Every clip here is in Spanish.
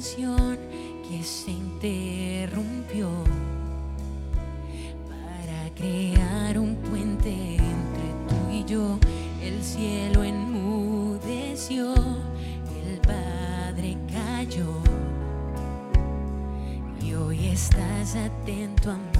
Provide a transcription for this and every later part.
que se interrumpió para crear un puente entre tú y yo. El cielo enmudeció, el Padre cayó y hoy estás atento a mí.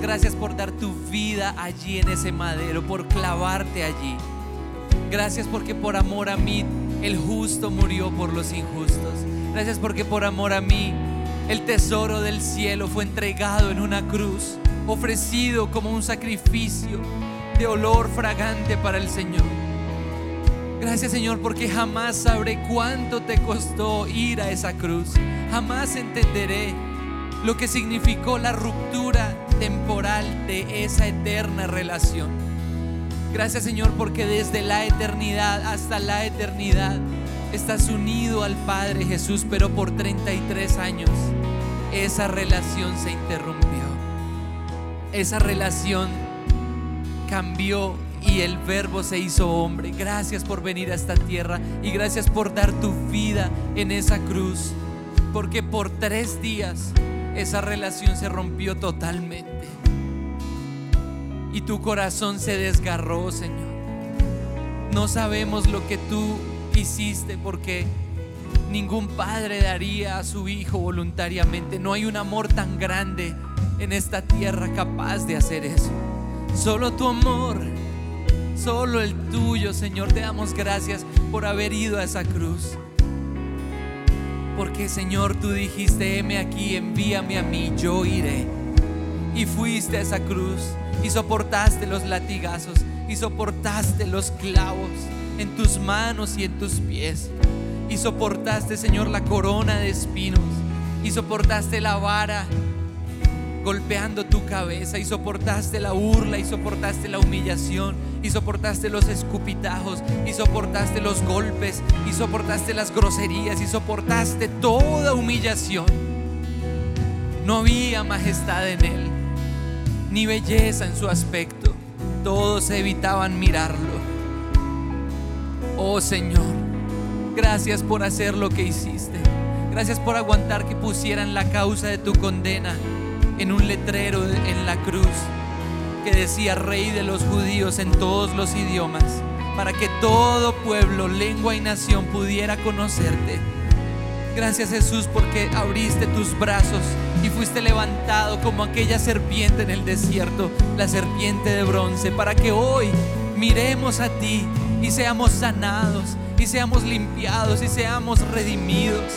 Gracias por dar tu vida allí en ese madero, por clavarte allí. Gracias porque por amor a mí el justo murió por los injustos. Gracias porque por amor a mí el tesoro del cielo fue entregado en una cruz, ofrecido como un sacrificio de olor fragante para el Señor. Gracias Señor porque jamás sabré cuánto te costó ir a esa cruz. Jamás entenderé lo que significó la ruptura temporal de esa eterna relación. Gracias Señor porque desde la eternidad hasta la eternidad estás unido al Padre Jesús, pero por 33 años esa relación se interrumpió. Esa relación cambió y el verbo se hizo hombre. Gracias por venir a esta tierra y gracias por dar tu vida en esa cruz. Porque por tres días esa relación se rompió totalmente. Y tu corazón se desgarró, Señor. No sabemos lo que tú hiciste porque ningún padre daría a su hijo voluntariamente. No hay un amor tan grande en esta tierra capaz de hacer eso. Solo tu amor, solo el tuyo, Señor. Te damos gracias por haber ido a esa cruz. Porque, Señor, tú dijiste, heme aquí, envíame a mí, yo iré. Y fuiste a esa cruz y soportaste los latigazos y soportaste los clavos en tus manos y en tus pies. Y soportaste, Señor, la corona de espinos. Y soportaste la vara golpeando tu cabeza. Y soportaste la burla. Y soportaste la humillación. Y soportaste los escupitajos. Y soportaste los golpes. Y soportaste las groserías. Y soportaste toda humillación. No había majestad en él. Ni belleza en su aspecto. Todos evitaban mirarlo. Oh Señor Gracias por hacer lo que hiciste. Gracias por aguantar que pusieran la causa de tu condena en un letrero en la cruz que decía Rey de los judíos en todos los idiomas, para que todo pueblo, lengua y nación pudiera conocerte. Gracias Jesús porque abriste tus brazos y fuiste levantado como aquella serpiente en el desierto, la serpiente de bronce, para que hoy miremos a ti y seamos sanados y seamos limpiados y seamos redimidos.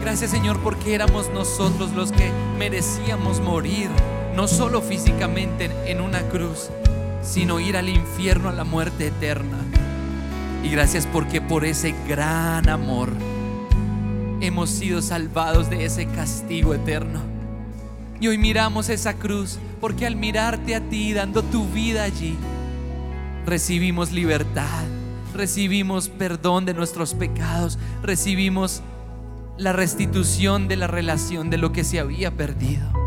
Gracias Señor porque éramos nosotros los que merecíamos morir, no solo físicamente en una cruz, sino ir al infierno a la muerte eterna. Y gracias porque por ese gran amor hemos sido salvados de ese castigo eterno. Y hoy miramos esa cruz porque al mirarte a ti dando tu vida allí, recibimos libertad recibimos perdón de nuestros pecados, recibimos la restitución de la relación de lo que se había perdido.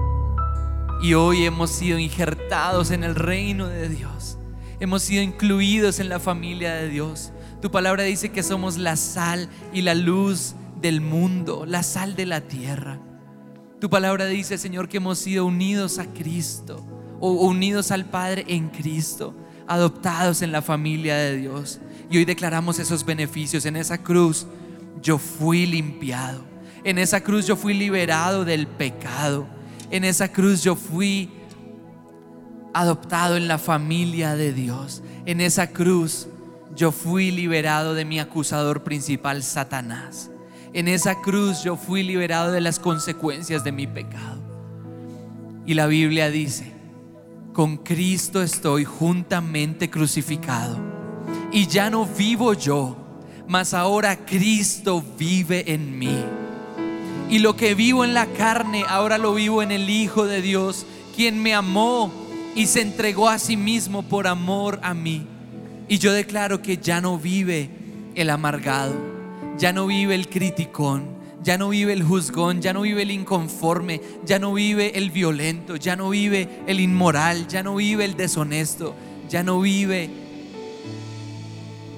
Y hoy hemos sido injertados en el reino de Dios. Hemos sido incluidos en la familia de Dios. Tu palabra dice que somos la sal y la luz del mundo, la sal de la tierra. Tu palabra dice, Señor, que hemos sido unidos a Cristo o unidos al Padre en Cristo, adoptados en la familia de Dios. Y hoy declaramos esos beneficios. En esa cruz yo fui limpiado. En esa cruz yo fui liberado del pecado. En esa cruz yo fui adoptado en la familia de Dios. En esa cruz yo fui liberado de mi acusador principal, Satanás. En esa cruz yo fui liberado de las consecuencias de mi pecado. Y la Biblia dice, con Cristo estoy juntamente crucificado y ya no vivo yo, mas ahora Cristo vive en mí. Y lo que vivo en la carne, ahora lo vivo en el Hijo de Dios, quien me amó y se entregó a sí mismo por amor a mí. Y yo declaro que ya no vive el amargado, ya no vive el criticón, ya no vive el juzgón, ya no vive el inconforme, ya no vive el violento, ya no vive el inmoral, ya no vive el deshonesto, ya no vive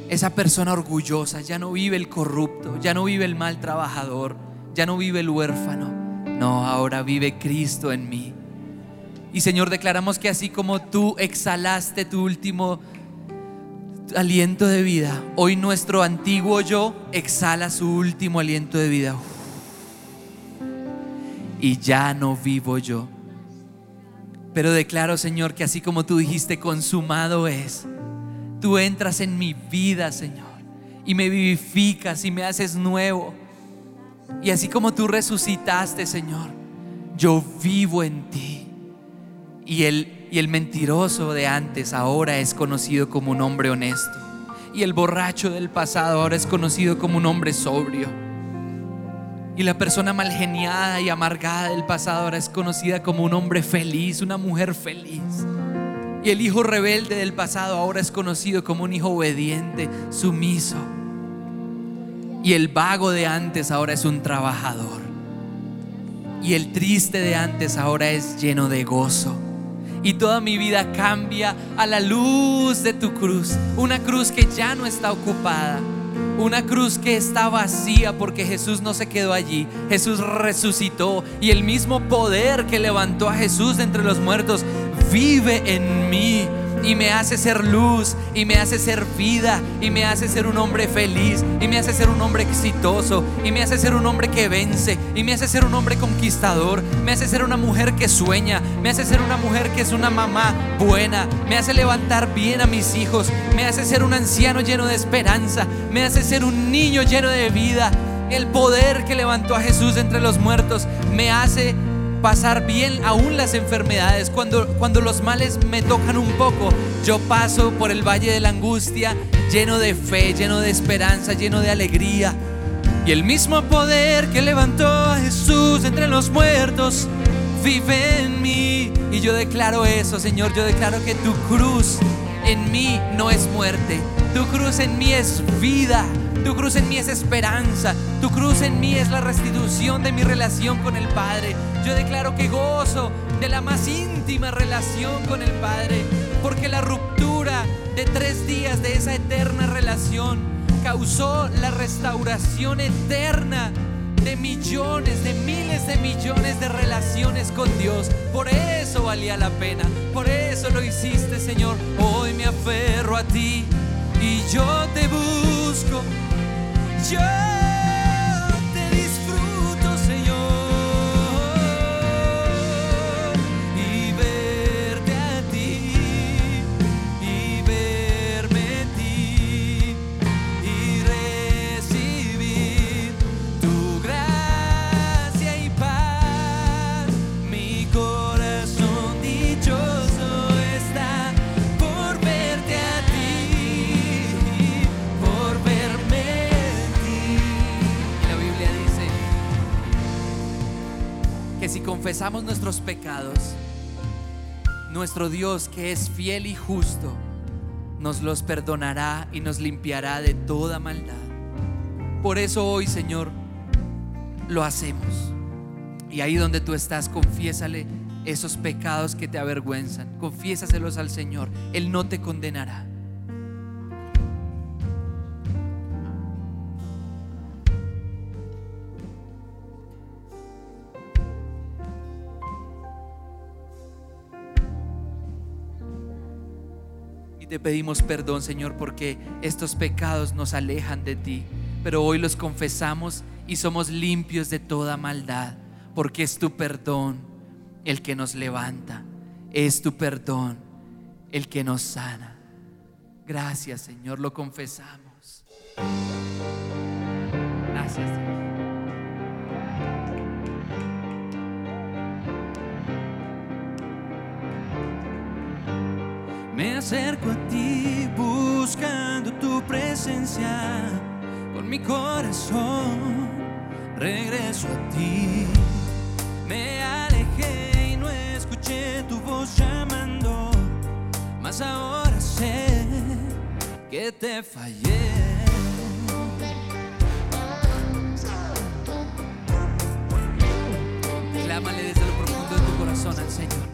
esa persona orgullosa, ya no vive el corrupto, ya no vive el mal trabajador, ya no vive el huérfano. No, ahora vive Cristo en mí. Y Señor, declaramos que así como tú exhalaste tu último aliento de vida, hoy nuestro antiguo yo exhala su último aliento de vida. y ya no vivo yo. Pero declaro, Señor, que así como tú dijiste, consumado es, tú entras en mi vida, Señor, y me vivificas y me haces nuevo. Y así como tú resucitaste, Señor, yo vivo en ti. Y el, y el mentiroso de antes ahora es conocido como un hombre honesto. Y el borracho del pasado ahora es conocido como un hombre sobrio. Y la persona malgeniada y amargada del pasado ahora es conocida como un hombre feliz, una mujer feliz. Y el hijo rebelde del pasado ahora es conocido como un hijo obediente, sumiso. Y el vago de antes ahora es un trabajador. Y el triste de antes ahora es lleno de gozo. Y toda mi vida cambia a la luz de tu cruz. Una cruz que ya no está ocupada. Una cruz que está vacía porque Jesús no se quedó allí. Jesús resucitó y el mismo poder que levantó a Jesús de entre los muertos vive en mí y me hace ser luz y me hace ser vida y me hace ser un hombre feliz y me hace ser un hombre exitoso y me hace ser un hombre que vence y me hace ser un hombre conquistador, me hace ser una mujer que sueña, me hace ser una mujer que es una mamá buena, me hace levantar bien a mis hijos, me hace ser un anciano lleno de esperanza, me hace ser un niño lleno de vida. El poder que levantó a Jesús entre los muertos me hace pasar bien aún las enfermedades. Cuando, cuando los males me tocan un poco, yo paso por el valle de la angustia lleno de fe, lleno de esperanza, lleno de alegría. Y el mismo poder que levantó a Jesús entre los muertos vive en mí. Y yo declaro eso, Señor. Yo declaro que tu cruz en mí no es muerte. Tu cruz en mí es vida. Tu cruz en mí es esperanza. Tu cruz en mí es la restitución de mi relación con el Padre. Yo declaro que gozo de la más íntima relación con el Padre. Porque la ruptura de tres días de esa eterna relación causó la restauración eterna de millones, de miles de millones de relaciones con Dios. Por eso valía la pena, por eso lo hiciste, Señor. Hoy me aferro a ti y yo te busco. Yo confesamos nuestros pecados, nuestro Dios que es fiel y justo, nos los perdonará y nos limpiará de toda maldad. Por eso hoy, Señor, lo hacemos. Y ahí donde tú estás, confiésale esos pecados que te avergüenzan. Confiésaselos al Señor. Él no te condenará. Te pedimos perdón, Señor, porque estos pecados nos alejan de ti. Pero hoy los confesamos y somos limpios de toda maldad, porque es tu perdón el que nos levanta. Es tu perdón el que nos sana. Gracias, Señor, lo confesamos. Gracias, Dios. Me acerco a ti buscando tu presencia con mi corazón. Regreso a ti. Me alejé y no escuché tu voz llamando, mas ahora sé que te fallé. Clámale desde lo profundo de tu corazón al Señor.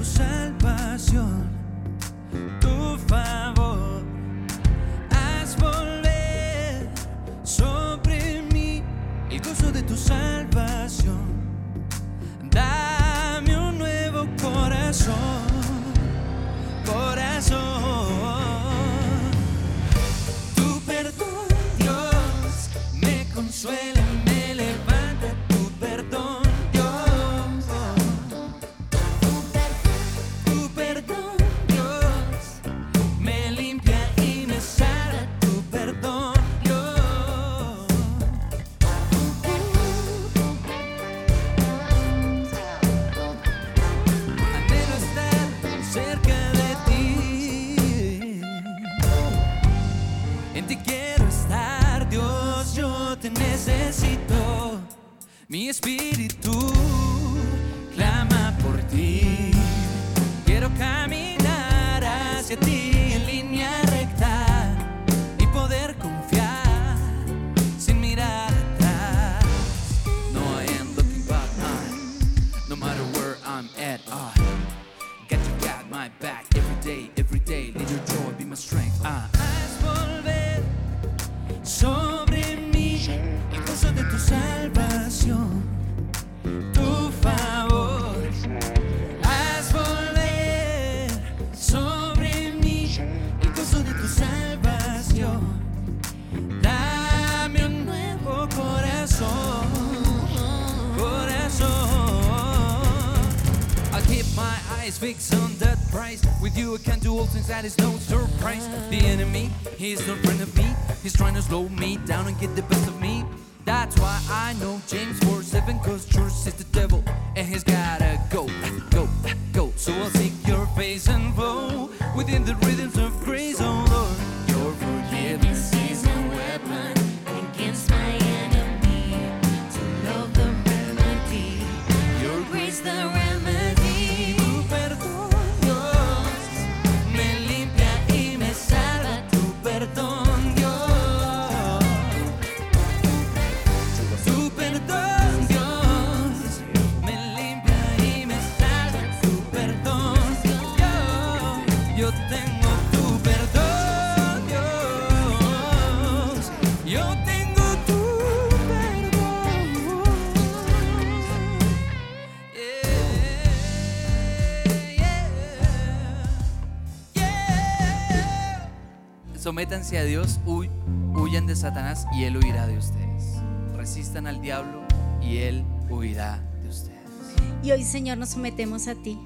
tu salvación, tu favor. Haz volver sobre mí el gozo de tu salvación. Dame un nuevo corazón, corazón. Tu perdón, Dios, me consuela. Sométanse huyan de Satanás y Él huirá de ustedes. Resistan al diablo y Él huirá de ustedes. Y hoy, Señor, nos sometemos a ti.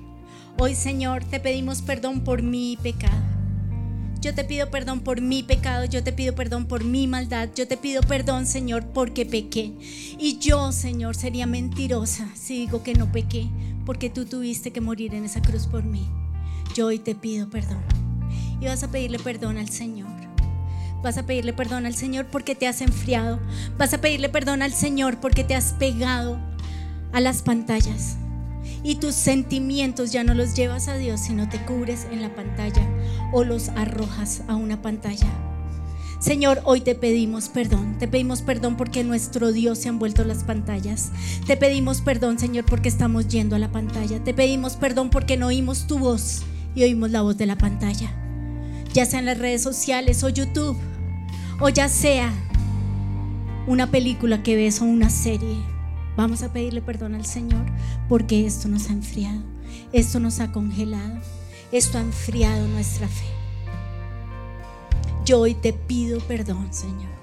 Hoy, Señor, te pedimos perdón por mi pecado. Yo te pido perdón por mi pecado, yo te pido perdón por mi maldad, yo te pido perdón, Señor, porque pequé. Y yo, Señor, sería mentirosa si digo que no pequé, porque tú tuviste que morir en esa cruz por mí. Yo hoy te pido perdón. Y vas a pedirle perdón al Señor. Vas a pedirle perdón al Señor porque te has enfriado. Vas a pedirle perdón al Señor porque te has pegado a las pantallas. Y tus sentimientos ya no los llevas a Dios, sino te cubres en la pantalla o los arrojas a una pantalla. Señor, hoy te pedimos perdón. Te pedimos perdón porque nuestro Dios se han vuelto las pantallas. Te pedimos perdón, Señor, porque estamos yendo a la pantalla. Te pedimos perdón porque no oímos tu voz y oímos la voz de la pantalla. Ya sea en las redes sociales o YouTube, o ya sea una película que ves o una serie. Vamos a pedirle perdón al Señor porque esto nos ha enfriado, esto nos ha congelado, esto ha enfriado nuestra fe. Yo hoy te pido perdón, Señor.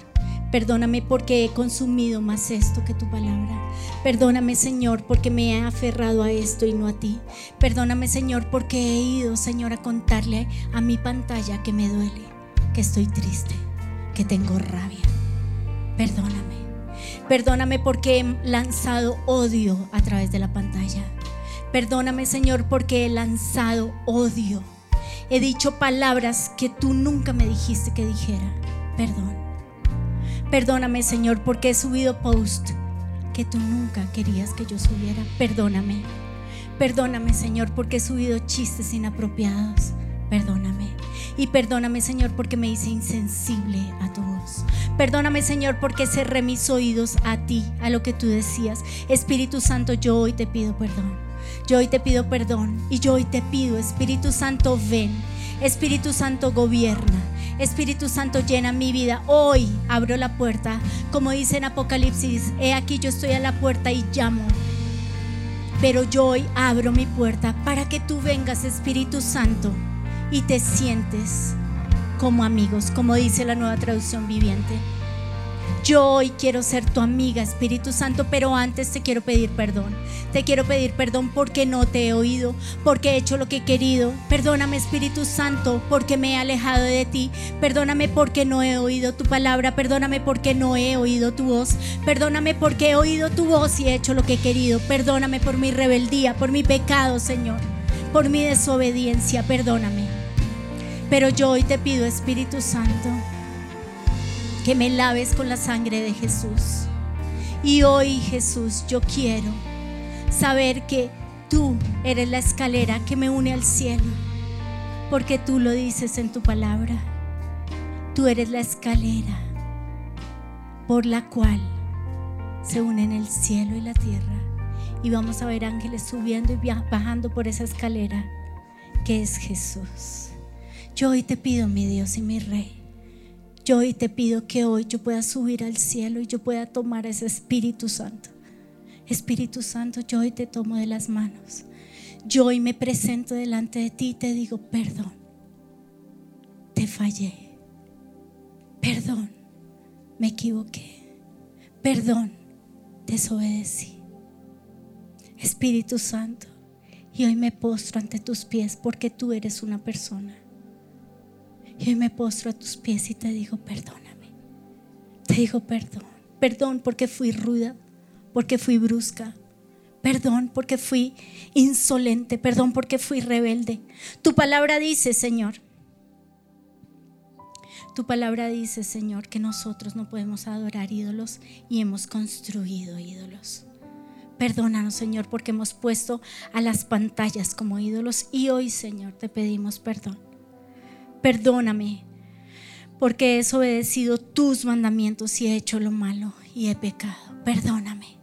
Perdóname porque he consumido más esto que tu palabra. Perdóname, Señor, porque me he aferrado a esto y no a ti. Perdóname, Señor, porque he ido, Señor, a contarle a mi pantalla que me duele, que estoy triste, que tengo rabia. Perdóname. Perdóname porque he lanzado odio a través de la pantalla. Perdóname, Señor, porque he lanzado odio. He dicho palabras que tú nunca me dijiste que dijera. Perdón. Perdóname, Señor, porque he subido post que tú nunca querías que yo subiera. Perdóname. Perdóname, Señor, porque he subido chistes inapropiados. Perdóname. Y perdóname, Señor, porque me hice insensible a tu voz. Perdóname, Señor, porque cerré mis oídos a ti, a lo que tú decías. Espíritu Santo, yo hoy te pido perdón. Yo hoy te pido perdón. Y yo hoy te pido, Espíritu Santo, ven. Espíritu Santo, gobierna. Espíritu Santo, llena mi vida. Hoy abro la puerta. Como dice en Apocalipsis, he aquí yo estoy a la puerta y llamo. Pero yo hoy abro mi puerta para que tú vengas, Espíritu Santo, y te sientes como amigos, como dice la nueva traducción viviente. Yo hoy quiero ser tu amiga, Espíritu Santo, pero antes te quiero pedir perdón. Te quiero pedir perdón porque no te he oído, porque he hecho lo que he querido. Perdóname, Espíritu Santo, porque me he alejado de ti. Perdóname porque no he oído tu palabra. Perdóname porque no he oído tu voz. Perdóname porque he oído tu voz y he hecho lo que he querido. Perdóname por mi rebeldía, por mi pecado, Señor, por mi desobediencia. Perdóname. Pero yo hoy te pido, Espíritu Santo, que me laves con la sangre de Jesús, Y hoy, Jesús, yo quiero saber que tú eres la escalera que me une al cielo, porque tú lo dices en tu palabra. Tú eres la escalera por la cual se unen el cielo y la tierra. Y vamos a ver ángeles subiendo y bajando por esa escalera que es Jesús. Yo hoy te pido, mi Dios y mi Rey, yo hoy te pido que hoy yo pueda subir al cielo y yo pueda tomar ese Espíritu Santo. Espíritu Santo, yo hoy te tomo de las manos. Yo hoy me presento delante de ti y te digo, perdón, te fallé. Perdón, me equivoqué. Perdón, desobedecí. Espíritu Santo, y hoy me postro ante tus pies porque tú eres una persona. Y hoy me postro a tus pies y te digo, perdóname. Te digo perdón. Perdón porque fui ruda, porque fui brusca. Perdón porque fui insolente. Perdón porque fui rebelde. Tu palabra dice, Señor. Tu palabra dice, Señor, que nosotros no podemos adorar ídolos y hemos construido ídolos. Perdónanos, Señor, porque hemos puesto a las pantallas como ídolos y hoy, Señor, te pedimos perdón perdóname, porque he desobedecido tus mandamientos y he hecho lo malo y he pecado. Perdóname.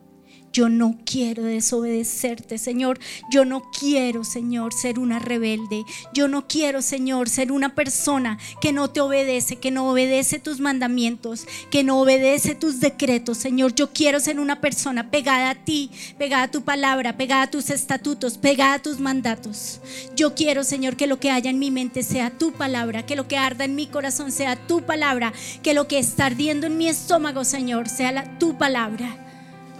Yo no quiero desobedecerte, Señor. Yo no quiero, Señor, ser una rebelde. Yo no quiero, Señor, ser una persona que no te obedece, que no obedece tus mandamientos, que no obedece tus decretos, Señor. Yo quiero ser una persona pegada a ti, pegada a tu palabra, pegada a tus estatutos, pegada a tus mandatos. Yo quiero, Señor, que lo que haya en mi mente sea tu palabra, que lo que arda en mi corazón sea tu palabra, que lo que está ardiendo en mi estómago, Señor, sea la, tu palabra.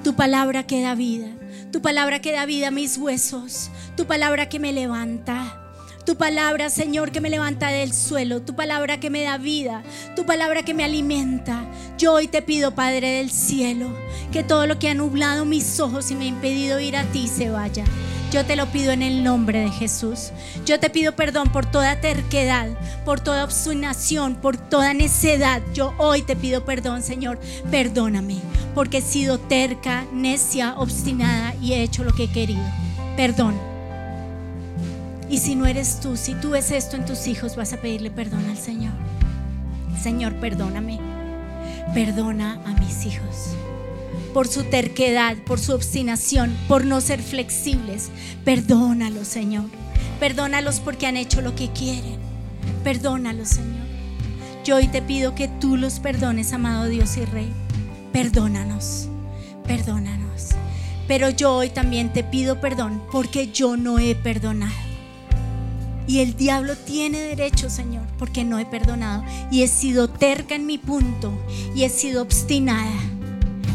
Tu palabra que da vida. Tu palabra que da vida a mis huesos. Tu palabra que me levanta. Tu palabra, Señor, que me levanta del suelo. Tu palabra que me da vida. Tu palabra que me alimenta. Yo hoy te pido, Padre del cielo, que todo lo que ha nublado mis ojos y me ha impedido ir a ti se vaya. Yo te lo pido en el nombre de Jesús. Yo te pido perdón por toda terquedad, por toda obstinación, por toda necedad. Yo hoy te pido perdón, Señor. Perdóname, porque he sido terca, necia, obstinada y he hecho lo que he querido. Perdón. Y si no eres tú, si tú ves esto en tus hijos, vas a pedirle perdón al Señor. Señor, perdóname. Perdona a mis hijos por su terquedad, por su obstinación, por no ser flexibles. Perdónalos, Señor. Perdónalos porque han hecho lo que quieren. Perdónalos, Señor. Yo hoy te pido que tú los perdones, amado Dios y Rey. Perdónanos, perdónanos. Pero yo hoy también te pido perdón porque yo no he perdonado. Y el diablo tiene derecho, Señor, porque no he perdonado. Y he sido terca en mi punto y he sido obstinada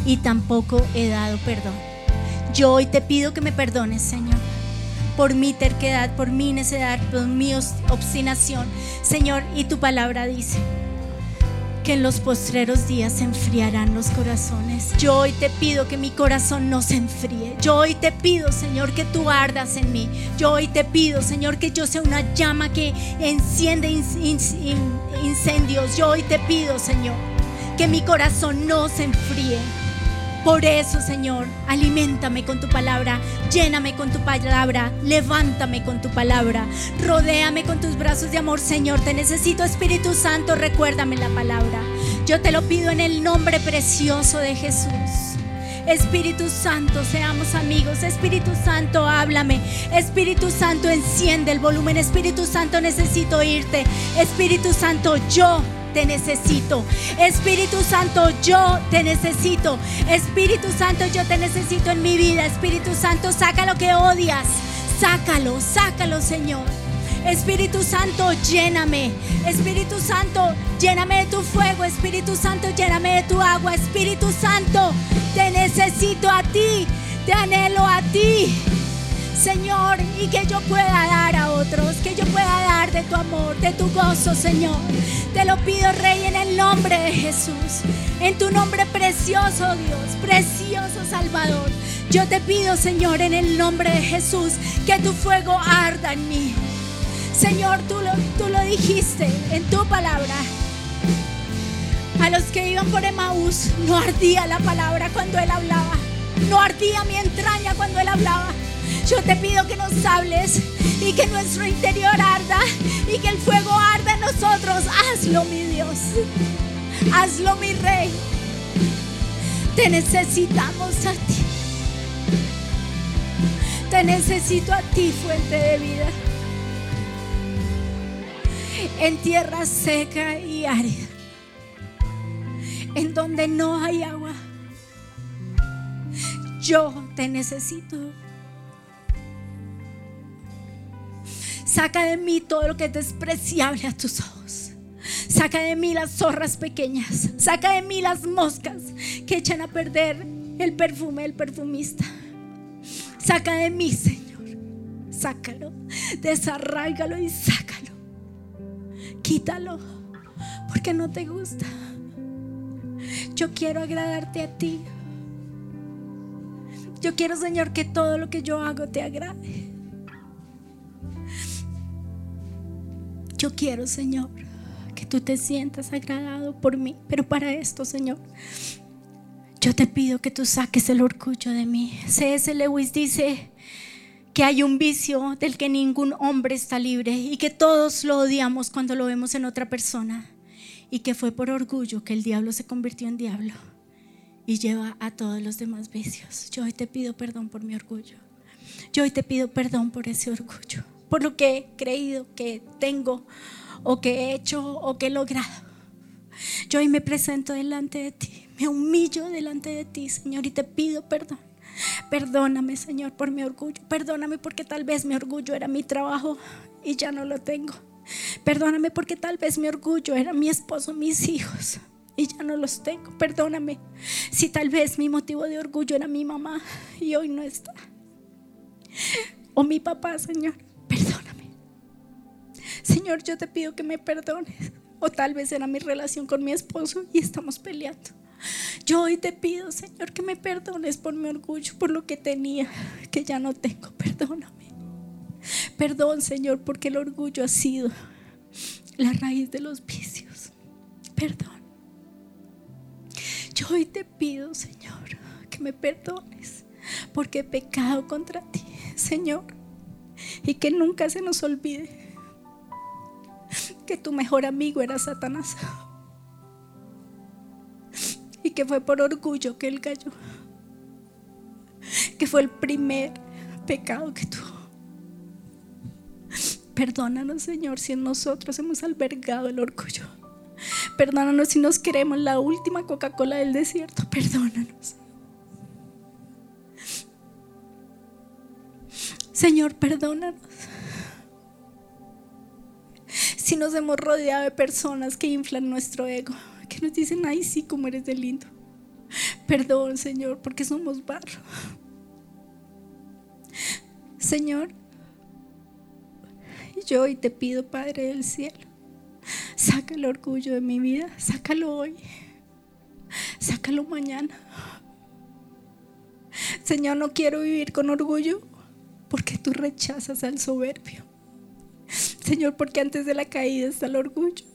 y tampoco he dado perdón. Yo hoy te pido que me perdones, Señor, por mi terquedad, por mi necedad, por mi obstinación. Señor, y tu palabra dice que en los postreros días se enfriarán los corazones. Yo hoy te pido que mi corazón no se enfríe. Yo hoy te pido, Señor, que tú ardas en mí. Yo hoy te pido, Señor, que yo sea una llama que enciende incendios. Yo hoy te pido, Señor, que mi corazón no se enfríe. Por eso, Señor, aliméntame con tu palabra, lléname con tu palabra, levántame con tu palabra, rodéame con tus brazos de amor, Señor. Te necesito, Espíritu Santo, recuérdame la palabra. Yo te lo pido en el nombre precioso de Jesús. Espíritu Santo, seamos amigos. Espíritu Santo, háblame. Espíritu Santo, enciende el volumen. Espíritu Santo, necesito irte. Espíritu Santo, yo te necesito. Espíritu Santo, yo te necesito. Espíritu Santo, yo te necesito en mi vida. Espíritu Santo, saca lo que odias. Sácalo, sácalo, Señor. Espíritu Santo, lléname. Espíritu Santo, lléname de tu fuego. Espíritu Santo, lléname de tu agua. Espíritu Santo, te necesito a ti. Te anhelo a ti. Señor, y que yo pueda dar a otros, que yo pueda dar de tu amor, de tu gozo, Señor. Te lo pido, Rey, en el nombre de Jesús, en tu nombre precioso, Dios, precioso Salvador. Yo te pido, Señor, en el nombre de Jesús, que tu fuego arda en mí. Señor, tú lo, tú lo dijiste en tu palabra. A los que iban por Emaús no ardía la palabra cuando Él hablaba. No ardía mi entraña cuando Él hablaba. Yo te pido que nos hables y que nuestro interior arda y que el fuego arda en nosotros. Hazlo, mi Dios. Hazlo, mi Rey. Te necesitamos a ti. Te necesito a ti, fuente de vida. En tierra seca y árida. En donde no hay agua. Yo te necesito. Saca de mí todo lo que es despreciable a tus ojos. Saca de mí las zorras pequeñas. Saca de mí las moscas que echan a perder el perfume del perfumista. Saca de mí, Señor. Sácalo. Desarráigalo y sácalo. Quítalo. Porque no te gusta. Yo quiero agradarte a ti. Yo quiero, Señor, que todo lo que yo hago te agrade. Yo quiero, Señor, que tú te sientas agradado por mí. Pero para esto, Señor, yo te pido que tú saques el orgullo de mí. C.S. Lewis dice que hay un vicio del que ningún hombre está libre y que todos lo odiamos cuando lo vemos en otra persona. Y que fue por orgullo que el diablo se convirtió en diablo y lleva a todos los demás vicios. Yo hoy te pido perdón por mi orgullo. Yo hoy te pido perdón por ese orgullo por lo que he creído que tengo o que he hecho o que he logrado. Yo hoy me presento delante de ti, me humillo delante de ti, Señor, y te pido perdón. Perdóname, Señor, por mi orgullo. Perdóname porque tal vez mi orgullo era mi trabajo y ya no lo tengo. Perdóname porque tal vez mi orgullo era mi esposo, mis hijos y ya no los tengo. Perdóname si tal vez mi motivo de orgullo era mi mamá y hoy no está. O mi papá, Señor. Señor, yo te pido que me perdones. O tal vez era mi relación con mi esposo y estamos peleando. Yo hoy te pido, Señor, que me perdones por mi orgullo, por lo que tenía, que ya no tengo. Perdóname. Perdón, Señor, porque el orgullo ha sido la raíz de los vicios. Perdón. Yo hoy te pido, Señor, que me perdones, porque he pecado contra ti, Señor, y que nunca se nos olvide que tu mejor amigo era Satanás. Y que fue por orgullo que él cayó. Que fue el primer pecado que tuvo. Perdónanos, Señor, si en nosotros hemos albergado el orgullo. Perdónanos si nos queremos la última Coca-Cola del desierto. Perdónanos. Señor, perdónanos si nos hemos rodeado de personas que inflan nuestro ego, que nos dicen, ay, sí, como eres de lindo. Perdón, Señor, porque somos barro. Señor, yo hoy te pido, Padre del cielo, saca el orgullo de mi vida, sácalo hoy, sácalo mañana. Señor, no quiero vivir con orgullo porque tú rechazas al soberbio. Señor, porque antes de la caída está el orgullo.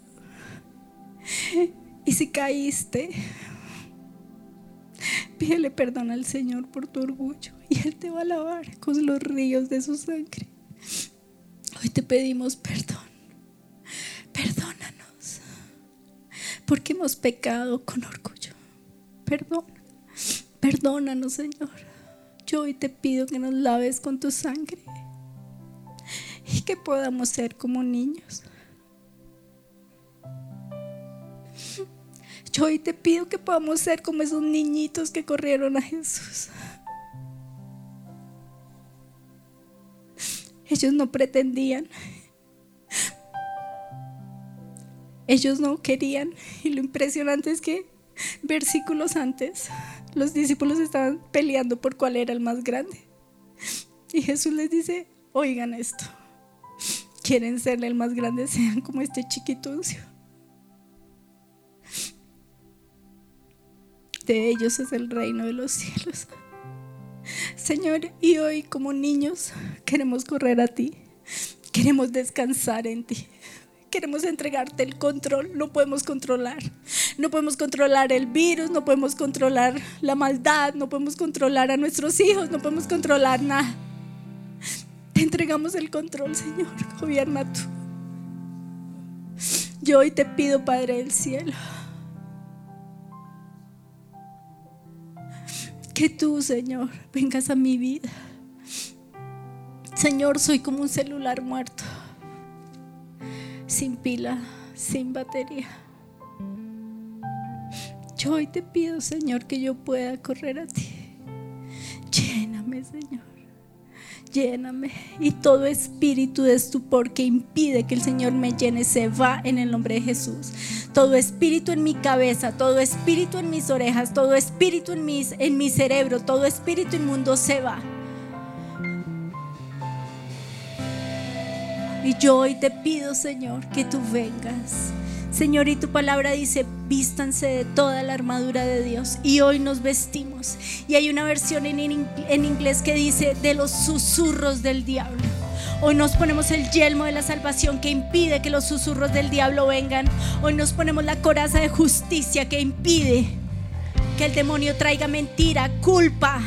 Y si caíste, pídele perdón al Señor por tu orgullo y Él te va a lavar con los ríos de su sangre. Hoy te pedimos perdón. Perdónanos porque hemos pecado con orgullo. Perdón. Perdónanos, Señor. Yo hoy te pido que nos laves con tu sangre y que podamos ser como niños. Yo hoy te pido que podamos ser como esos niñitos que corrieron a Jesús. Ellos no pretendían. Ellos no querían. Y lo impresionante es que versículos antes, los discípulos estaban peleando por cuál era el más grande. Y Jesús les dice, oigan esto quieren ser el más grande sean como este chiquituncio. De ellos es el reino de los cielos. Señor, y hoy como niños queremos correr a ti, queremos descansar en ti, Queremos entregarte el control. No podemos controlar. No podemos controlar el virus, no podemos controlar la maldad, no podemos controlar a nuestros hijos, no podemos controlar nada. Entregamos el control, Señor. Gobierna tú. Yo hoy te pido, Padre del cielo, que tú, Señor, vengas a mi vida. Señor, soy como un celular muerto, sin pila, sin batería. Yo hoy te pido, Señor, que yo pueda correr a ti. Lléname, Señor. Lléname. Y todo espíritu de estupor que impide que el Señor me llene se va en el nombre de Jesús. Todo espíritu en mi cabeza, todo espíritu en mis orejas, todo espíritu en, mis, en mi cerebro, todo espíritu inmundo se va. Y yo hoy te pido, Señor, que tú vengas. Señor, y tu palabra dice, vístanse de toda la armadura de Dios. Y hoy nos vestimos. Y hay una versión en, en inglés que dice, de los susurros del diablo. Hoy nos ponemos el yelmo de la salvación que impide que los susurros del diablo vengan. Hoy nos ponemos la coraza de justicia que impide que el demonio traiga mentira, culpa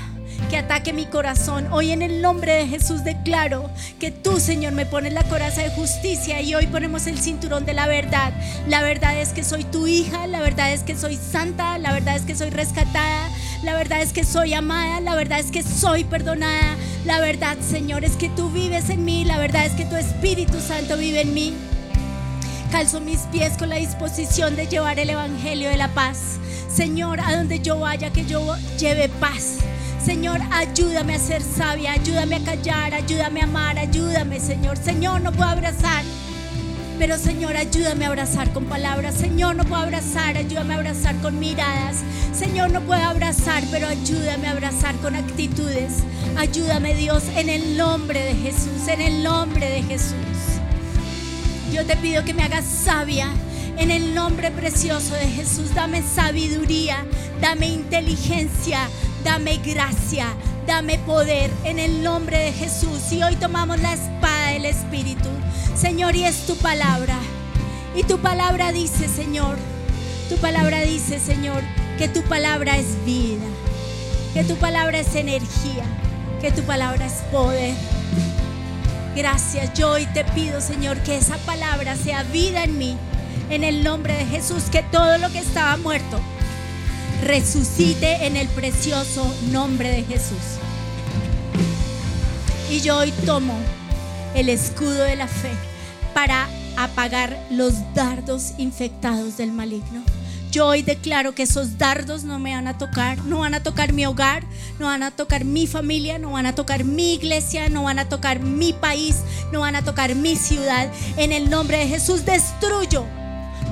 que ataque mi corazón. Hoy en el nombre de Jesús declaro que tú, Señor, me pones la coraza de justicia y hoy ponemos el cinturón de la verdad. La verdad es que soy tu hija, la verdad es que soy santa, la verdad es que soy rescatada, la verdad es que soy amada, la verdad es que soy perdonada. La verdad, Señor, es que tú vives en mí, la verdad es que tu Espíritu Santo vive en mí. Calzo mis pies con la disposición de llevar el Evangelio de la paz. Señor, a donde yo vaya, que yo lleve paz. Señor, ayúdame a ser sabia, ayúdame a callar, ayúdame a amar, ayúdame, Señor. Señor, no puedo abrazar, pero Señor, ayúdame a abrazar con palabras. Señor, no puedo abrazar, ayúdame a abrazar con miradas. Señor, no puedo abrazar, pero ayúdame a abrazar con actitudes. Ayúdame, Dios, en el nombre de Jesús, en el nombre de Jesús. Yo te pido que me hagas sabia. En el nombre precioso de Jesús, dame sabiduría, dame inteligencia, dame gracia, dame poder en el nombre de Jesús. Y hoy tomamos la espada del Espíritu. Señor, y es tu palabra. Y tu palabra dice, Señor, tu palabra dice, Señor, que tu palabra es vida, que tu palabra es energía, que tu palabra es poder. Gracias, yo hoy te pido, Señor, que esa palabra sea vida en mí, en el nombre de Jesús, que todo lo que estaba muerto resucite en el precioso nombre de Jesús. Y yo hoy tomo el escudo de la fe para apagar los dardos infectados del maligno. Yo hoy declaro que esos dardos no me van a tocar, no van a tocar mi hogar, no van a tocar mi familia, no van a tocar mi iglesia, no van a tocar mi país, no van a tocar mi ciudad. En el nombre de Jesús destruyo,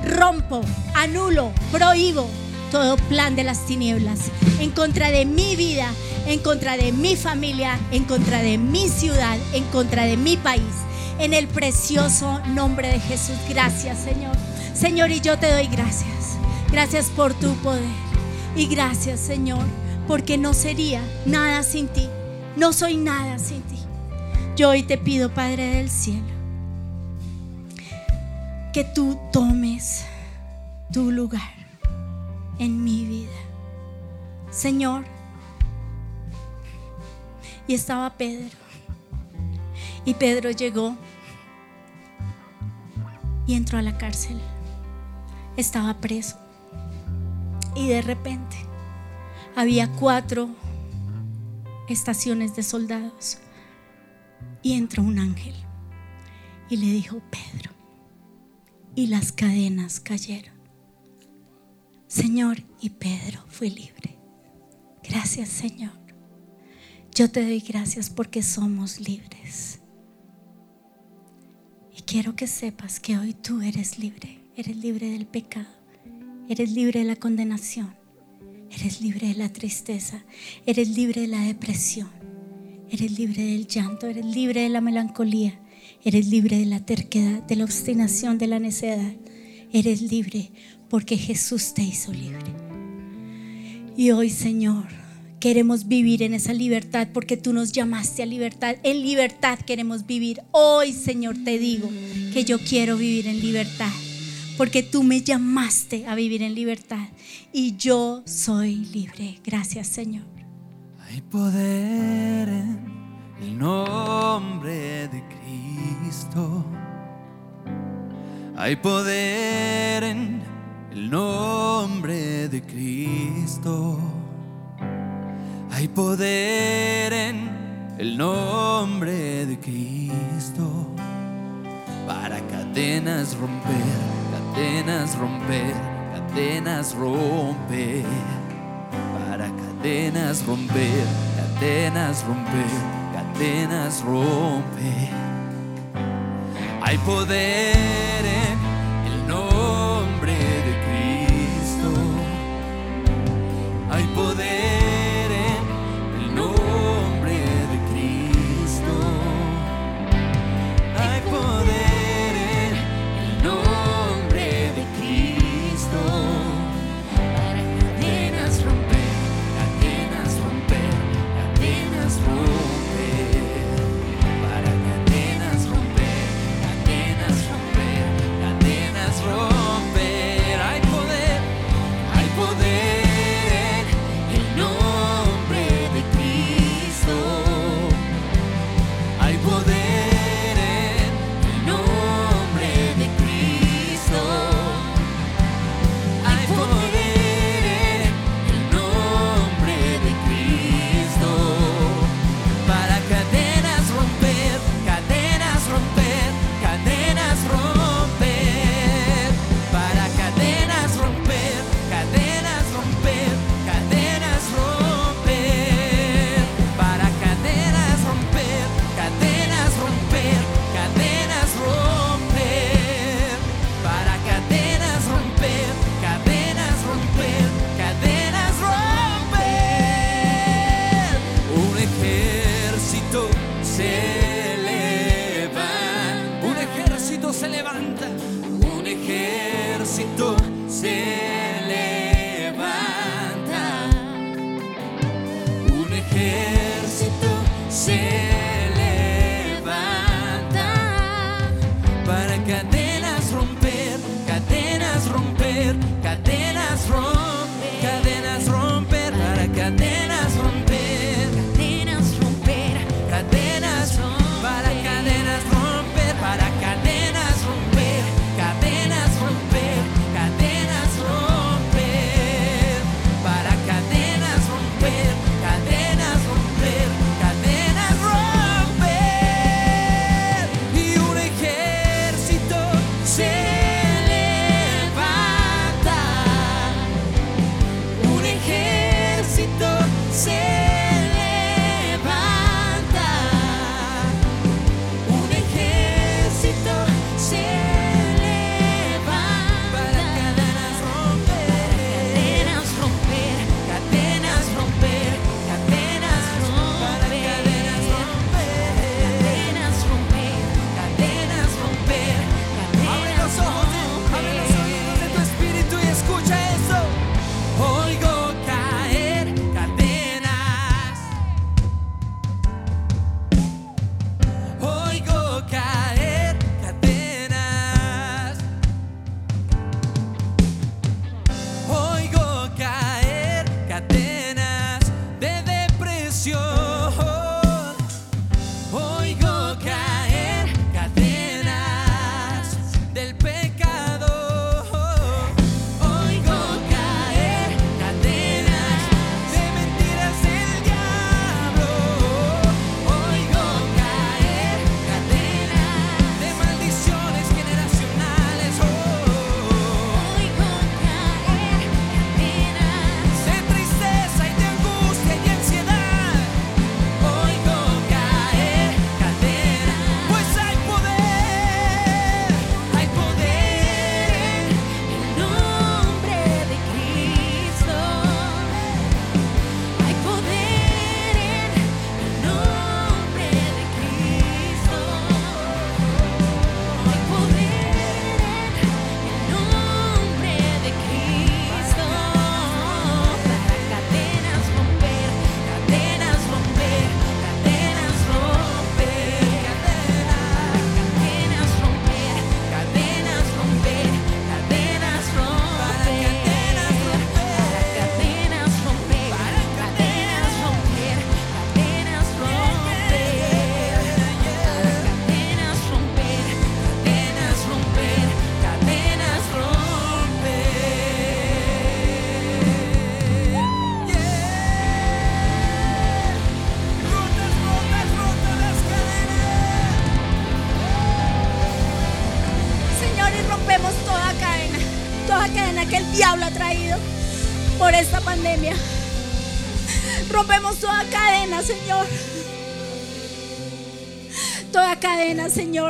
rompo, anulo, prohíbo todo plan de las tinieblas en contra de mi vida, en contra de mi familia, en contra de mi ciudad, en contra de mi país. En el precioso nombre de Jesús. Gracias, Señor. Señor, y yo te doy gracias. Gracias por tu poder. Y gracias, Señor, porque no sería nada sin ti. No soy nada sin ti. Yo hoy te pido, Padre del cielo, que tú tomes tu lugar en mi vida. Señor, y estaba Pedro. Y Pedro llegó y entró a la cárcel. Estaba preso. Y de repente había cuatro estaciones de soldados. Y entró un ángel y le dijo, Pedro, y las cadenas cayeron. Señor, y Pedro fue libre. Gracias, Señor. Yo te doy gracias porque somos libres. Y quiero que sepas que hoy tú eres libre. Eres libre del pecado. Eres libre de la condenación. Eres libre de la tristeza. Eres libre de la depresión. Eres libre del llanto. Eres libre de la melancolía. Eres libre de la terquedad, de la obstinación, de la necedad. Eres libre porque Jesús te hizo libre. Y hoy, Señor, Queremos vivir en esa libertad porque tú nos llamaste a libertad. En libertad queremos vivir. Hoy, Señor, te digo que yo quiero vivir en libertad porque tú me llamaste a vivir en libertad y yo soy libre. Gracias, Señor. Hay poder en el nombre de Cristo. Hay poder en el nombre de Cristo. Hay poder en el nombre de Cristo para cadenas romper, cadenas romper, cadenas romper, para cadenas romper, cadenas romper, cadenas romper. Hay poder en el nombre de Cristo. Hay poder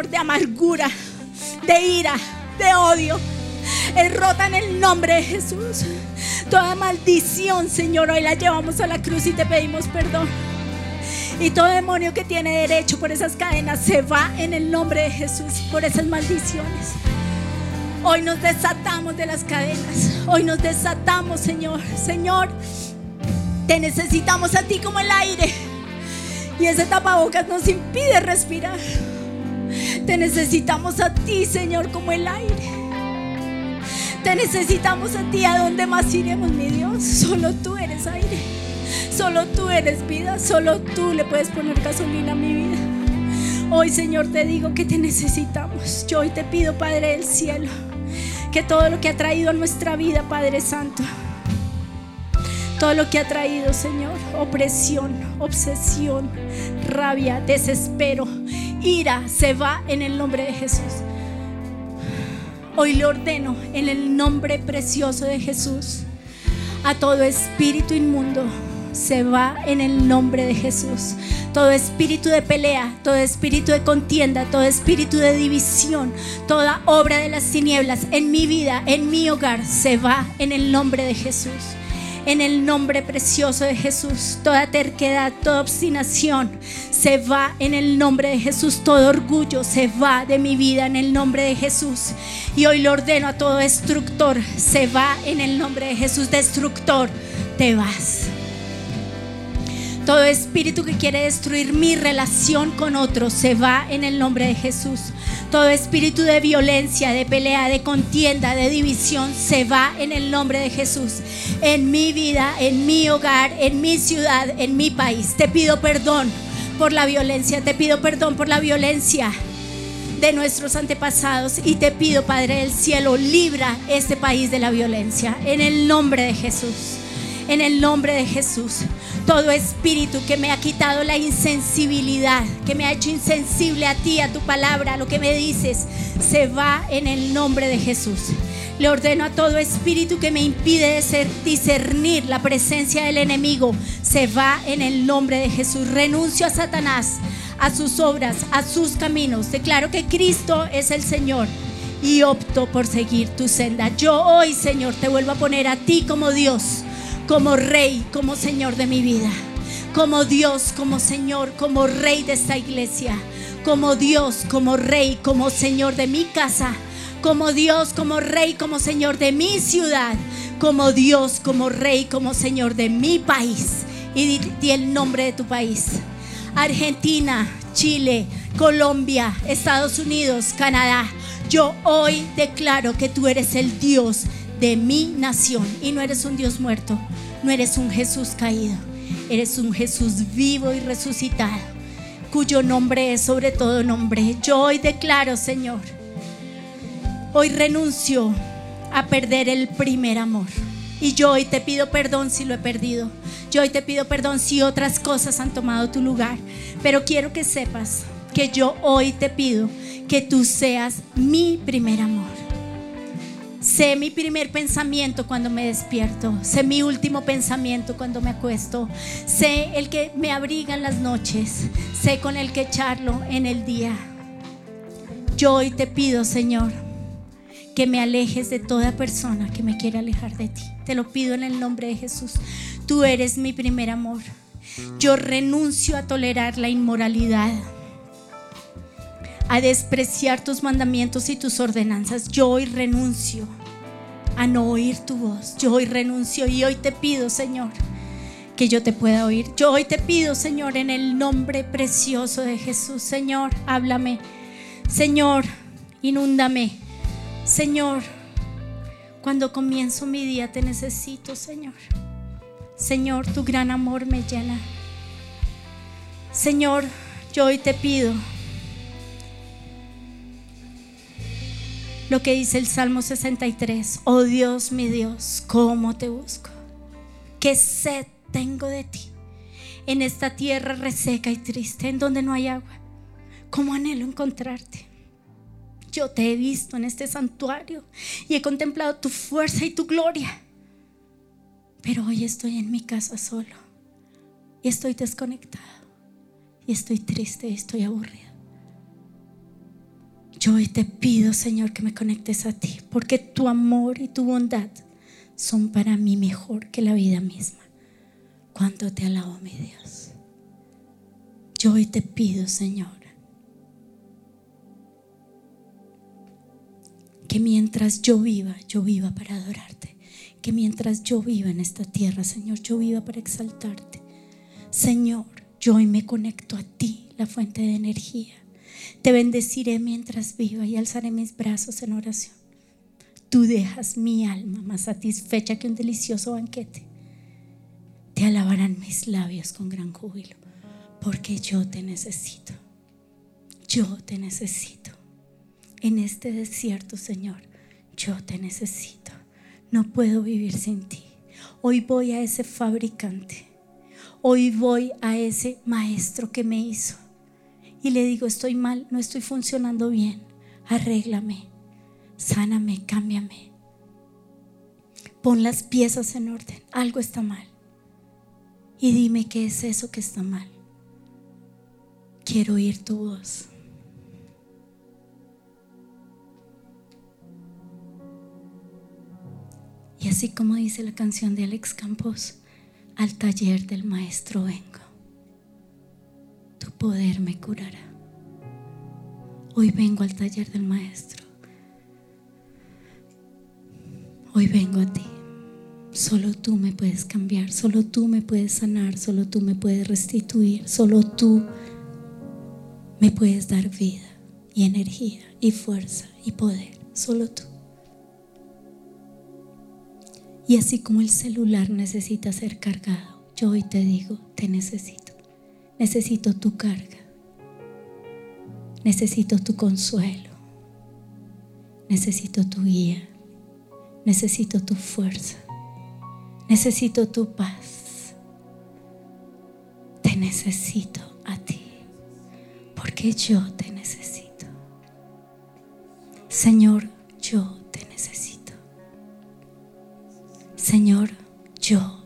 De amargura, de ira, de odio. Es rota en el nombre de Jesús. Toda maldición, Señor, hoy la llevamos a la cruz y te pedimos perdón. Y todo demonio que tiene derecho por esas cadenas se va en el nombre de Jesús, por esas maldiciones. Hoy nos desatamos de las cadenas. Hoy nos desatamos, Señor. Señor, te necesitamos a ti como el aire. Y ese tapabocas nos impide respirar. Te necesitamos a ti, Señor, como el aire. Te necesitamos a ti. ¿A dónde más iremos, mi Dios? Solo tú eres aire. Solo tú eres vida. Solo tú le puedes poner gasolina a mi vida. Hoy, Señor, te digo que te necesitamos. Yo hoy te pido, Padre del cielo, que todo lo que ha traído a nuestra vida, Padre Santo, todo lo que ha traído, Señor, opresión, obsesión, rabia, desespero, ira, se va en el nombre de Jesús. Hoy le ordeno en el nombre precioso de Jesús a todo espíritu inmundo. Se va en el nombre de Jesús. Todo espíritu de pelea, todo espíritu de contienda, todo espíritu de división, toda obra de las tinieblas en mi vida, en mi hogar, se va en el nombre de Jesús en el nombre precioso de Jesús. Toda terquedad, toda obstinación se va en el nombre de Jesús. Todo orgullo se va de mi vida en el nombre de Jesús. Y hoy lo ordeno a todo destructor, se va en el nombre de Jesús. Destructor, te vas. Todo espíritu que quiere destruir mi relación con otros se va en el nombre de Jesús. Todo espíritu de violencia, de pelea, de contienda, de división se va en el nombre de Jesús. En mi vida, en mi hogar, en mi ciudad, en mi país. Te pido perdón por la violencia. Te pido perdón por la violencia de nuestros antepasados y te pido, Padre del cielo, libra este país de la violencia. En el nombre de Jesús. En el nombre de Jesús todo espíritu que me ha quitado la insensibilidad, que me ha hecho insensible a ti, a tu palabra, a lo que me dices, se va en el nombre de Jesús. Le ordeno a todo espíritu que me impide discernir la presencia del enemigo, se va en el nombre de Jesús. Renuncio a Satanás, a sus obras, a sus caminos. Declaro que Cristo es el Señor y opto por seguir tu senda. Yo hoy, Señor, te vuelvo a poner a ti como Dios como rey, como Señor de mi vida, como Dios, como Señor, como rey de esta iglesia, como Dios, como rey, como Señor de mi casa, como Dios, como rey, como Señor de mi ciudad, como Dios, como rey, como Señor de mi país. Y di, el nombre de tu país. Argentina, Chile, Colombia, Estados Unidos, Canadá. Yo hoy declaro que tú eres el Dios de mi nación y no eres un Dios muerto, no eres un Jesús caído, eres un Jesús vivo y resucitado, cuyo nombre es sobre todo nombre. Yo hoy declaro, Señor, hoy renuncio a perder el primer amor. Y yo hoy te pido perdón si lo he perdido. Yo hoy te pido perdón si otras cosas han tomado tu lugar. Pero quiero que sepas que yo hoy te pido que tú seas mi primer amor. Sé mi primer pensamiento cuando me despierto. Sé mi último pensamiento cuando me acuesto. Sé el que me abriga en las noches. Sé con el que charlo en el día. Yo hoy te pido, Señor, que me alejes de toda persona que me quiera alejar de ti. Te lo pido en el nombre de Jesús. Tú eres mi primer amor. Yo renuncio a tolerar la inmoralidad a despreciar tus mandamientos y tus ordenanzas. Yo hoy renuncio a no oír tu voz. Yo hoy renuncio y hoy te pido, Señor, que yo te pueda oír. Yo hoy te pido, Señor, en el nombre precioso de Jesús. Señor, háblame. Señor, inúndame. Señor, cuando comienzo mi día te necesito, Señor. Señor, tu gran amor me llena. Señor, yo hoy te pido lo que dice el Salmo 63. Oh Dios, mi Dios, ¿cómo te busco? ¿Qué sed tengo de ti? En esta tierra reseca y triste, en donde no hay agua. ¿Cómo anhelo encontrarte? Yo te he visto en este santuario y he contemplado tu fuerza y tu gloria. Pero hoy estoy en mi casa solo y estoy desconectado y estoy triste y estoy aburrida. Yo hoy te pido, Señor, que me conectes a ti, porque tu amor y tu bondad son para mí mejor que la vida misma. Cuando te alabo, mi Dios. Yo hoy te pido, Señor, que mientras yo viva, yo viva para adorarte. Que mientras yo viva en esta tierra, Señor, yo viva para exaltarte. Señor, yo hoy me conecto a ti, la fuente de energía. Te bendeciré mientras viva y alzaré mis brazos en oración. Tú dejas mi alma más satisfecha que un delicioso banquete. Te alabarán mis labios con gran júbilo, porque yo te necesito. Yo te necesito. En este desierto, Señor, yo te necesito. No puedo vivir sin ti. Hoy voy a ese fabricante. Hoy voy a ese maestro que me hizo. Y le digo, estoy mal, no estoy funcionando bien. Arréglame, sáname, cámbiame. Pon las piezas en orden. Algo está mal. Y dime qué es eso que está mal. Quiero oír tu voz. Y así como dice la canción de Alex Campos, al taller del maestro vengo. Tu poder me curará. Hoy vengo al taller del maestro. Hoy vengo a ti. Solo tú me puedes cambiar, solo tú me puedes sanar, solo tú me puedes restituir, solo tú me puedes dar vida y energía y fuerza y poder, solo tú. Y así como el celular necesita ser cargado, yo hoy te digo, te necesito. Necesito tu carga. Necesito tu consuelo. Necesito tu guía. Necesito tu fuerza. Necesito tu paz. Te necesito a ti. Porque yo te necesito. Señor, yo te necesito. Señor, yo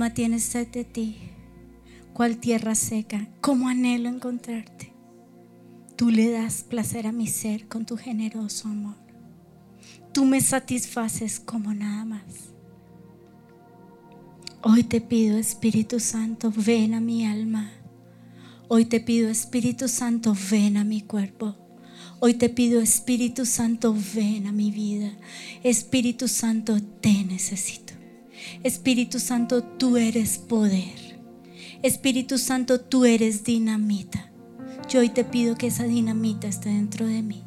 alma tiene sed de ti, cual tierra seca, como anhelo encontrarte. Tú le das placer a mi ser con tu generoso amor. Tú me satisfaces como nada más. Hoy te pido, Espíritu Santo, ven a mi alma. Hoy te pido, Espíritu Santo, ven a mi cuerpo. Hoy te pido, Espíritu Santo, ven a mi vida. Espíritu Santo, te necesito. Espíritu Santo, tú eres poder. Espíritu Santo, tú eres dinamita. Yo hoy te pido que esa dinamita esté dentro de mí.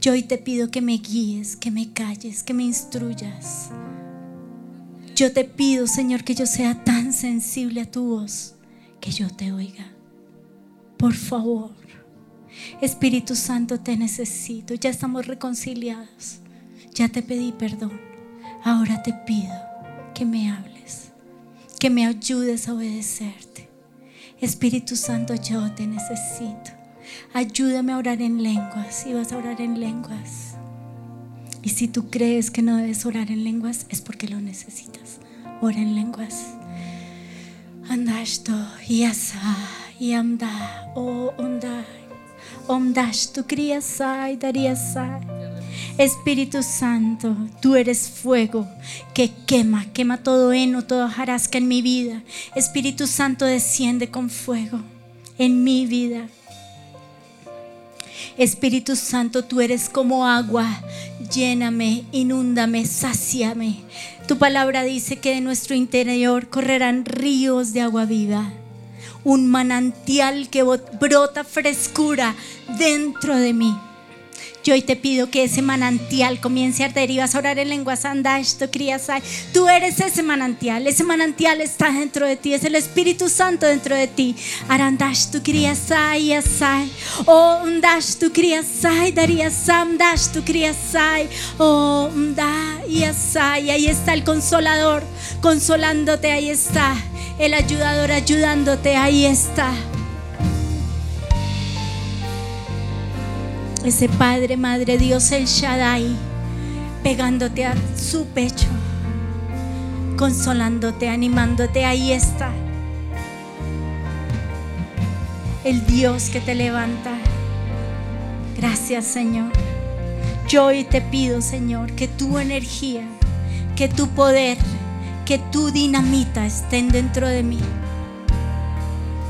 Yo hoy te pido que me guíes, que me calles, que me instruyas. Yo te pido, Señor, que yo sea tan sensible a tu voz que yo te oiga. Por favor, Espíritu Santo, te necesito. Ya estamos reconciliados. Ya te pedí perdón. Ahora te pido que me hables, que me ayudes a obedecerte. Espíritu Santo, yo te necesito. Ayúdame a orar en lenguas. Si vas a orar en lenguas. Y si tú crees que no debes orar en lenguas, es porque lo necesitas. Ora en lenguas. Andashto, yasa, yamda, o onda. Omdash, tu dariasai. Espíritu Santo, tú eres fuego que quema, quema todo heno, toda jarasca en mi vida. Espíritu Santo, desciende con fuego en mi vida. Espíritu Santo, tú eres como agua. Lléname, inúndame, sáciame. Tu palabra dice que de nuestro interior correrán ríos de agua viva. Un manantial que brota frescura dentro de mí. Yo hoy te pido que ese manantial comience a arder y vas a orar en lenguas andash, criasai. Tú eres ese manantial, ese manantial está dentro de ti, es el Espíritu Santo dentro de ti. Arandash tu criasai, asai. Oh, undash tu criasai, daría samdash tu criasai. Oh, unda y asai. Ahí está el consolador, consolándote, ahí está. El ayudador ayudándote, ahí está. Ese Padre, Madre Dios, el Shaddai, pegándote a su pecho, consolándote, animándote, ahí está. El Dios que te levanta. Gracias Señor. Yo hoy te pido, Señor, que tu energía, que tu poder, que tu dinamita estén dentro de mí.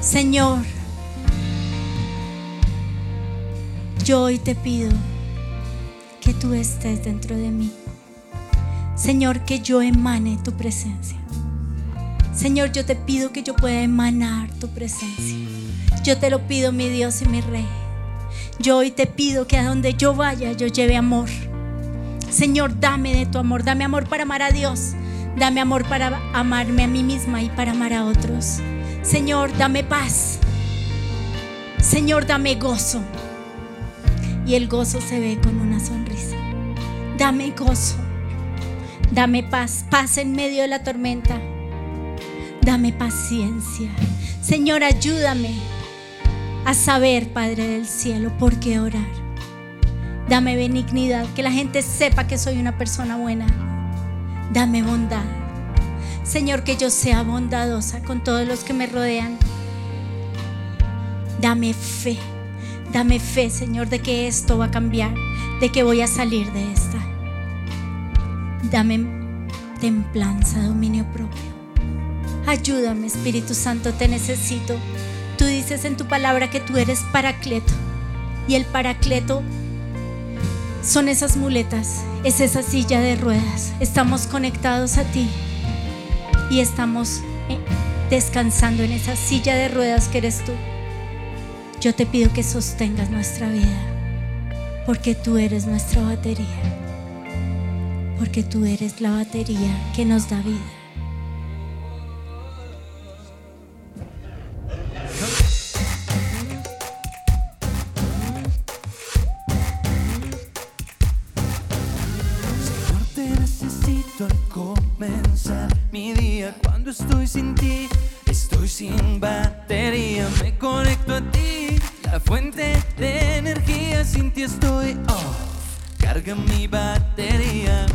Señor, Yo hoy te pido que tú estés dentro de mí. Señor, que yo emane tu presencia. Señor, yo te pido que yo pueda emanar tu presencia. Yo te lo pido, mi Dios y mi Rey. Yo hoy te pido que a donde yo vaya, yo lleve amor. Señor, dame de tu amor. Dame amor para amar a Dios. Dame amor para amarme a mí misma y para amar a otros. Señor, dame paz. Señor, dame gozo y el gozo se ve con una sonrisa. Dame gozo, dame paz, paz en medio de la tormenta. Dame paciencia. Señor, ayúdame a saber, Padre del cielo, por qué orar. Dame benignidad, que la gente sepa que soy una persona buena. Dame bondad. Señor, que yo sea bondadosa con todos los que me rodean. Dame fe Dame fe, Señor, de que esto va a cambiar, de que voy a salir de esta. Dame templanza, dominio propio. Ayúdame, Espíritu Santo, te necesito. Tú dices en tu palabra que tú eres paracleto. Y el paracleto son esas muletas, es esa silla de ruedas. Estamos conectados a ti y estamos eh, descansando en esa silla de ruedas que eres tú. Yo te pido que sostengas nuestra vida, porque tú eres nuestra batería, porque tú eres la batería que nos da vida. No te necesito encomensar mi día cuando estoy sin ti, estoy sin batería, me conecto a ti fuente de energía. Sin ti estoy off. Carga mi batería.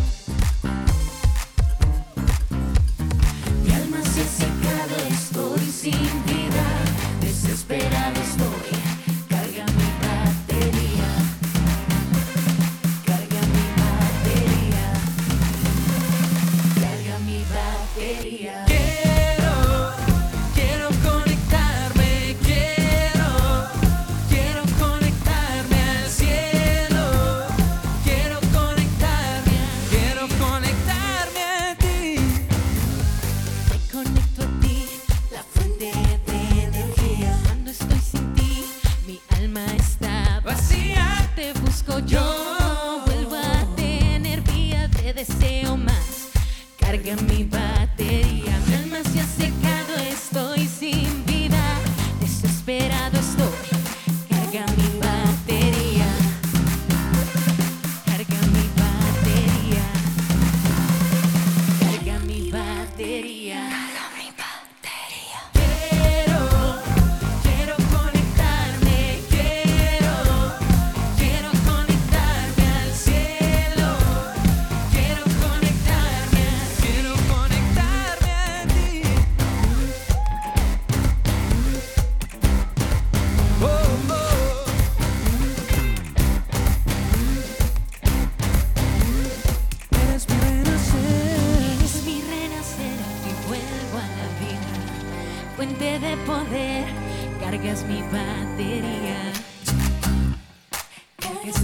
Poder, cargas mi batería. Cargas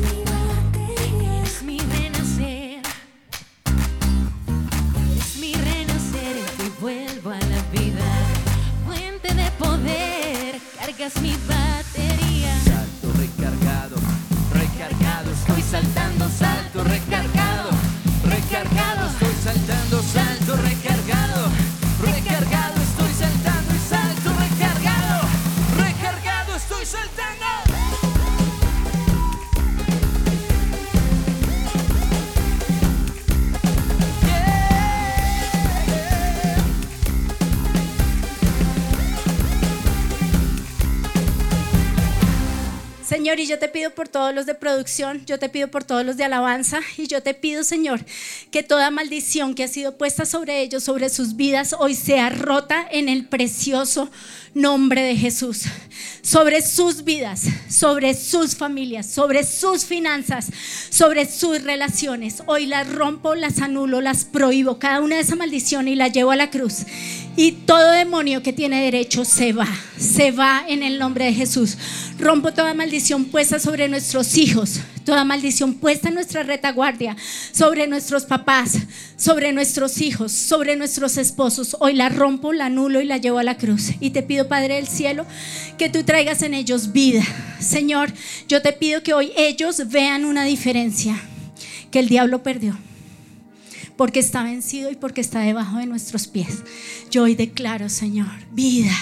y yo te pido por todos los de producción, yo te pido por todos los de alabanza, y yo te pido, Señor, que toda maldición que ha sido puesta sobre ellos, sobre sus vidas, hoy sea rota en el precioso nombre de Jesús. Sobre sus vidas, sobre sus familias, sobre sus finanzas, sobre sus relaciones. Hoy las rompo, las anulo, las prohíbo, cada una de esas maldiciones y la llevo a la cruz. Y todo demonio que tiene derecho se va, se va en el nombre de Jesús. Rompo toda maldición puesta sobre nuestros hijos, toda maldición puesta en nuestra retaguardia, sobre nuestros papás, sobre nuestros hijos, sobre nuestros esposos. Hoy la rompo, la anulo y la llevo a la cruz. Y te pido, Padre del cielo, que tú traigas en ellos vida. Señor, yo te pido que hoy ellos vean una diferencia, que el diablo perdió porque está vencido y porque está debajo de nuestros pies. Yo hoy declaro, Señor, vida,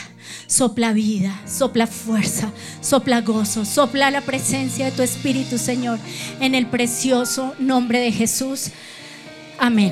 sopla vida, sopla fuerza, sopla gozo, sopla la presencia de tu Espíritu, Señor, en el precioso nombre de Jesús. Amén.